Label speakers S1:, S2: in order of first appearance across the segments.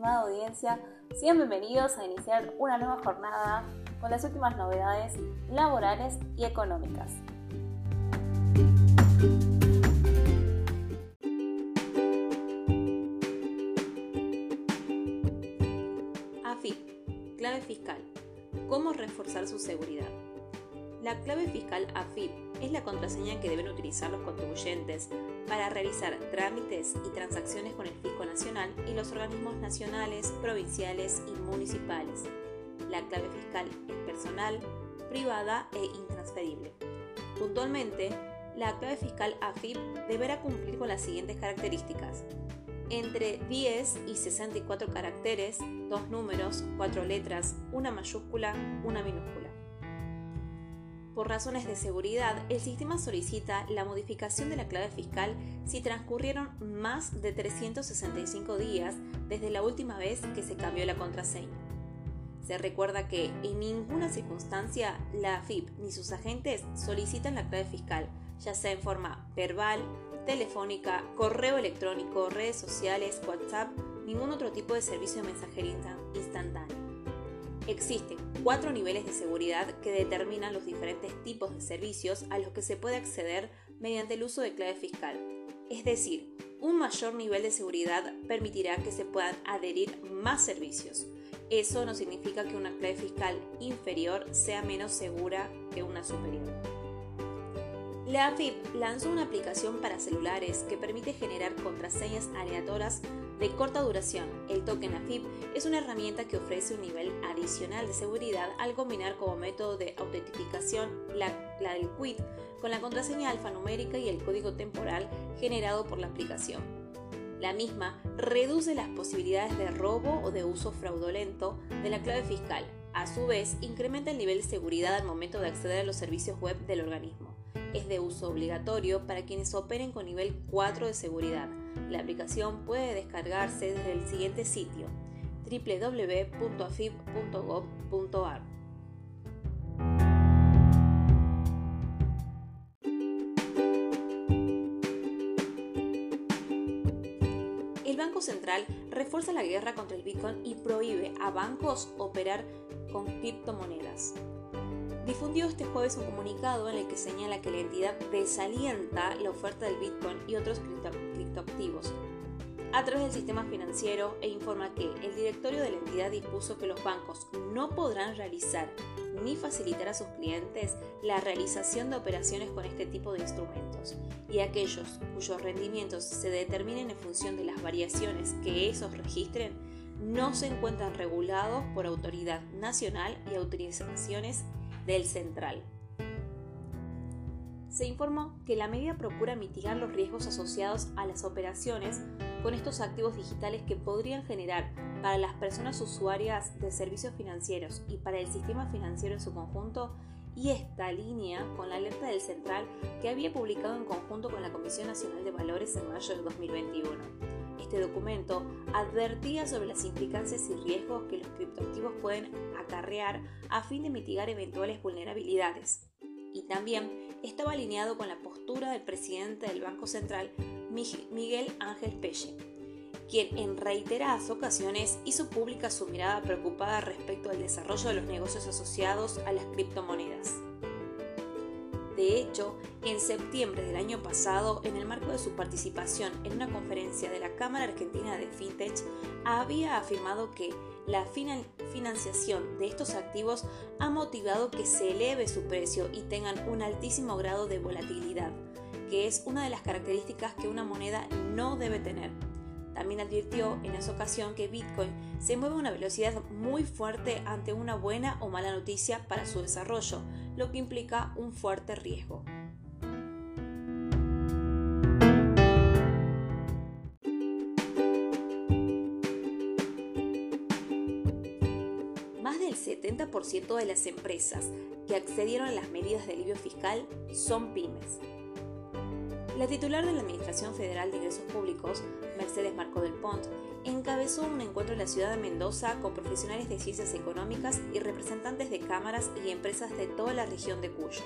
S1: estimada audiencia, sean bienvenidos a iniciar una nueva jornada con las últimas novedades laborales y económicas. AFIP, clave fiscal. ¿Cómo reforzar su seguridad? La clave fiscal AFIP es la contraseña que deben utilizar los contribuyentes para realizar trámites y transacciones con el Fisco Nacional y los organismos nacionales, provinciales y municipales. La clave fiscal es personal, privada e intransferible. Puntualmente, la clave fiscal AFIP deberá cumplir con las siguientes características. Entre 10 y 64 caracteres, dos números, cuatro letras, una mayúscula, una minúscula. Por razones de seguridad, el sistema solicita la modificación de la clave fiscal si transcurrieron más de 365 días desde la última vez que se cambió la contraseña. Se recuerda que en ninguna circunstancia la AFIP ni sus agentes solicitan la clave fiscal, ya sea en forma verbal, telefónica, correo electrónico, redes sociales, WhatsApp, ningún otro tipo de servicio de mensajería instantánea. Existen cuatro niveles de seguridad que determinan los diferentes tipos de servicios a los que se puede acceder mediante el uso de clave fiscal. Es decir, un mayor nivel de seguridad permitirá que se puedan adherir más servicios. Eso no significa que una clave fiscal inferior sea menos segura que una superior. La AFIP lanzó una aplicación para celulares que permite generar contraseñas aleatorias de corta duración. El token AFIP es una herramienta que ofrece un nivel adicional de seguridad al combinar como método de autentificación la, del quit con la contraseña alfanumérica y el código temporal generado por la aplicación. La misma reduce las posibilidades de robo o de uso fraudulento de la clave fiscal. A su vez, incrementa el nivel de seguridad al momento de acceder a los servicios web del organismo es de uso obligatorio para quienes operen con nivel 4 de seguridad. La aplicación puede descargarse desde el siguiente sitio www.afib.gov.ar. El Banco Central refuerza la guerra contra el Bitcoin y prohíbe a bancos operar con criptomonedas difundió este jueves un comunicado en el que señala que la entidad desalienta la oferta del Bitcoin y otros criptoactivos. A través del sistema financiero e informa que el directorio de la entidad dispuso que los bancos no podrán realizar ni facilitar a sus clientes la realización de operaciones con este tipo de instrumentos y aquellos cuyos rendimientos se determinen en función de las variaciones que esos registren no se encuentran regulados por autoridad nacional y autorizaciones central. Se informó que la medida procura mitigar los riesgos asociados a las operaciones con estos activos digitales que podrían generar para las personas usuarias de servicios financieros y para el sistema financiero en su conjunto y esta línea con la alerta del Central que había publicado en conjunto con la Comisión Nacional de Valores en mayo del 2021. Este documento advertía sobre las implicancias y riesgos que los criptoactivos pueden acarrear a fin de mitigar eventuales vulnerabilidades. Y también estaba alineado con la postura del presidente del Banco Central, Miguel Ángel Pelle, quien en reiteradas ocasiones hizo pública su mirada preocupada respecto al desarrollo de los negocios asociados a las criptomonedas. De hecho, en septiembre del año pasado, en el marco de su participación en una conferencia de la Cámara Argentina de FinTech, había afirmado que la financiación de estos activos ha motivado que se eleve su precio y tengan un altísimo grado de volatilidad, que es una de las características que una moneda no debe tener. También advirtió en esa ocasión que Bitcoin se mueve a una velocidad muy fuerte ante una buena o mala noticia para su desarrollo, lo que implica un fuerte riesgo. Más del 70% de las empresas que accedieron a las medidas de alivio fiscal son pymes. La titular de la Administración Federal de Ingresos Públicos, Mercedes Marco del Pont, encabezó un encuentro en la ciudad de Mendoza con profesionales de ciencias económicas y representantes de cámaras y empresas de toda la región de Cuyo.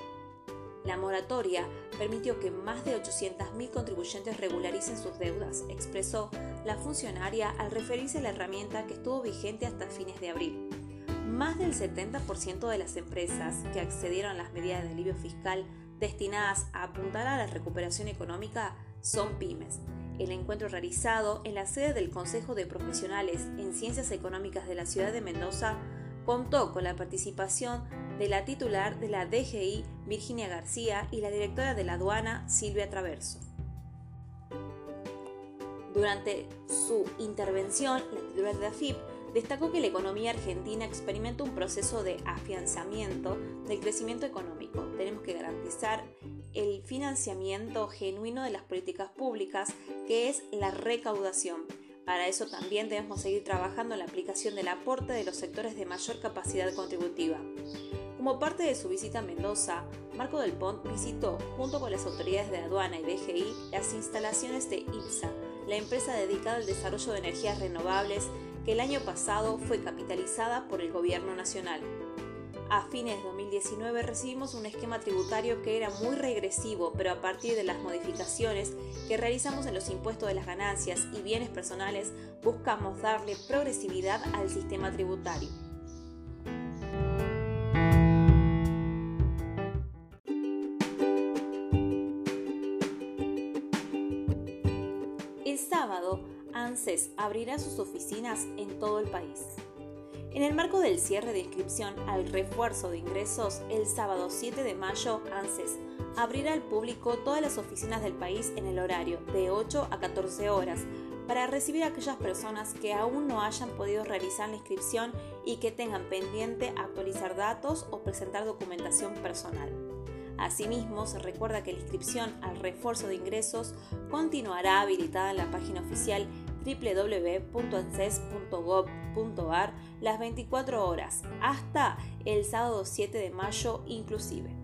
S1: La moratoria permitió que más de 800.000 contribuyentes regularicen sus deudas, expresó la funcionaria al referirse a la herramienta que estuvo vigente hasta fines de abril. Más del 70% de las empresas que accedieron a las medidas de alivio fiscal destinadas a apuntar a la recuperación económica son pymes. El encuentro realizado en la sede del Consejo de Profesionales en Ciencias Económicas de la ciudad de Mendoza contó con la participación de la titular de la DGI, Virginia García, y la directora de la aduana, Silvia Traverso. Durante su intervención, la titular de la FIP destacó que la economía argentina experimenta un proceso de afianzamiento del crecimiento económico. Tenemos que garantizar el financiamiento genuino de las políticas públicas, que es la recaudación para eso también debemos seguir trabajando en la aplicación del aporte de los sectores de mayor capacidad contributiva. Como parte de su visita a Mendoza, Marco del Pont visitó, junto con las autoridades de aduana y DGI, las instalaciones de IPSA, la empresa dedicada al desarrollo de energías renovables que el año pasado fue capitalizada por el Gobierno Nacional. A fines de 2019 recibimos un esquema tributario que era muy regresivo, pero a partir de las modificaciones que realizamos en los impuestos de las ganancias y bienes personales, buscamos darle progresividad al sistema tributario. Abrirá sus oficinas en todo el país. En el marco del cierre de inscripción al refuerzo de ingresos, el sábado 7 de mayo, ANSES abrirá al público todas las oficinas del país en el horario de 8 a 14 horas para recibir a aquellas personas que aún no hayan podido realizar la inscripción y que tengan pendiente actualizar datos o presentar documentación personal. Asimismo, se recuerda que la inscripción al refuerzo de ingresos continuará habilitada en la página oficial www.anses.gov.ar las 24 horas hasta el sábado 7 de mayo inclusive.